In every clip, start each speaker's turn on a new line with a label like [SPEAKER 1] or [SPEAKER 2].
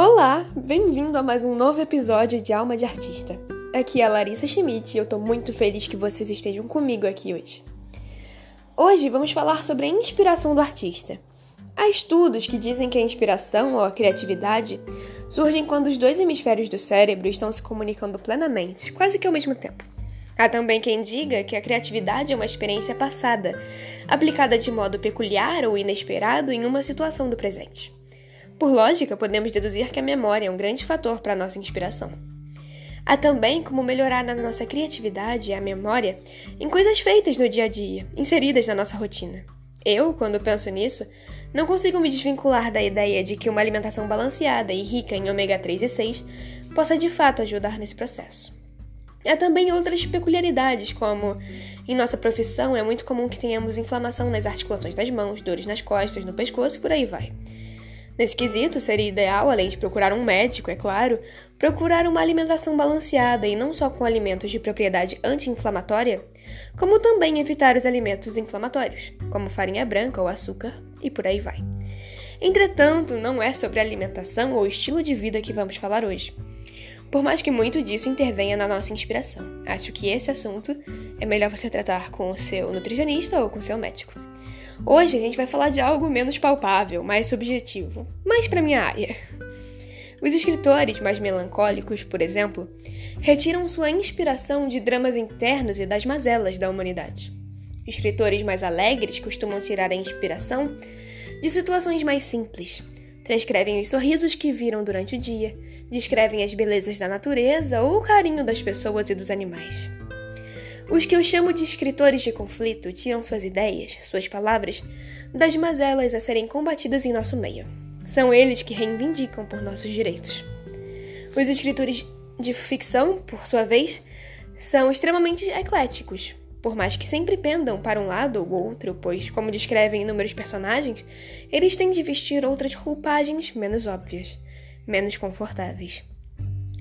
[SPEAKER 1] Olá, bem-vindo a mais um novo episódio de Alma de Artista. Aqui é a Larissa Schmidt e eu tô muito feliz que vocês estejam comigo aqui hoje. Hoje vamos falar sobre a inspiração do artista. Há estudos que dizem que a inspiração ou a criatividade surgem quando os dois hemisférios do cérebro estão se comunicando plenamente, quase que ao mesmo tempo. Há também quem diga que a criatividade é uma experiência passada, aplicada de modo peculiar ou inesperado em uma situação do presente. Por lógica, podemos deduzir que a memória é um grande fator para a nossa inspiração. Há também como melhorar na nossa criatividade e a memória em coisas feitas no dia a dia, inseridas na nossa rotina. Eu, quando penso nisso, não consigo me desvincular da ideia de que uma alimentação balanceada e rica em ômega 3 e 6 possa de fato ajudar nesse processo. Há também outras peculiaridades, como em nossa profissão é muito comum que tenhamos inflamação nas articulações das mãos, dores nas costas, no pescoço e por aí vai. Nesse quesito, seria ideal, além de procurar um médico, é claro, procurar uma alimentação balanceada e não só com alimentos de propriedade anti-inflamatória, como também evitar os alimentos inflamatórios, como farinha branca ou açúcar e por aí vai. Entretanto, não é sobre alimentação ou estilo de vida que vamos falar hoje por mais que muito disso intervenha na nossa inspiração. Acho que esse assunto é melhor você tratar com o seu nutricionista ou com o seu médico. Hoje a gente vai falar de algo menos palpável, mais subjetivo, mais para minha área. Os escritores mais melancólicos, por exemplo, retiram sua inspiração de dramas internos e das mazelas da humanidade. Escritores mais alegres costumam tirar a inspiração de situações mais simples, transcrevem os sorrisos que viram durante o dia, descrevem as belezas da natureza ou o carinho das pessoas e dos animais. Os que eu chamo de escritores de conflito tiram suas ideias, suas palavras, das mazelas a serem combatidas em nosso meio. São eles que reivindicam por nossos direitos. Os escritores de ficção, por sua vez, são extremamente ecléticos, por mais que sempre pendam para um lado ou outro, pois, como descrevem inúmeros personagens, eles têm de vestir outras roupagens menos óbvias, menos confortáveis.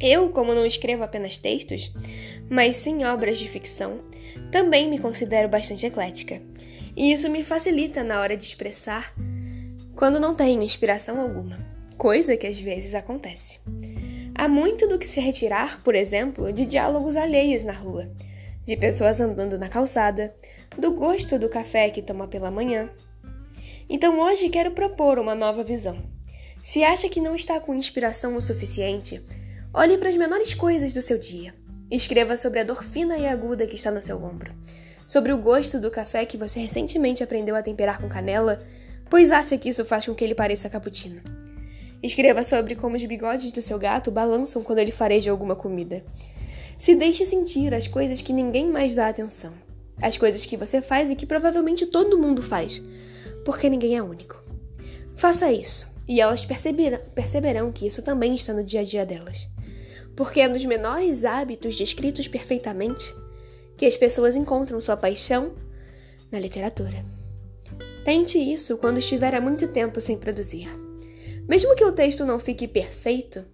[SPEAKER 1] Eu, como não escrevo apenas textos, mas sim obras de ficção, também me considero bastante eclética. E isso me facilita na hora de expressar quando não tenho inspiração alguma, coisa que às vezes acontece. Há muito do que se retirar, por exemplo, de diálogos alheios na rua de pessoas andando na calçada, do gosto do café que toma pela manhã. Então hoje quero propor uma nova visão. Se acha que não está com inspiração o suficiente, olhe para as menores coisas do seu dia. Escreva sobre a dor fina e aguda que está no seu ombro, sobre o gosto do café que você recentemente aprendeu a temperar com canela, pois acha que isso faz com que ele pareça cappuccino. Escreva sobre como os bigodes do seu gato balançam quando ele fareja alguma comida. Se deixe sentir as coisas que ninguém mais dá atenção. As coisas que você faz e que provavelmente todo mundo faz, porque ninguém é único. Faça isso, e elas perceberão, perceberão que isso também está no dia a dia delas. Porque é nos menores hábitos descritos perfeitamente que as pessoas encontram sua paixão na literatura. Tente isso quando estiver há muito tempo sem produzir. Mesmo que o texto não fique perfeito,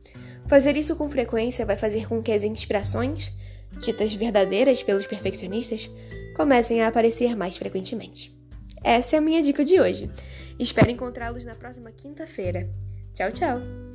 [SPEAKER 1] Fazer isso com frequência vai fazer com que as inspirações, ditas verdadeiras pelos perfeccionistas, comecem a aparecer mais frequentemente. Essa é a minha dica de hoje. Espero encontrá-los na próxima quinta-feira. Tchau, tchau!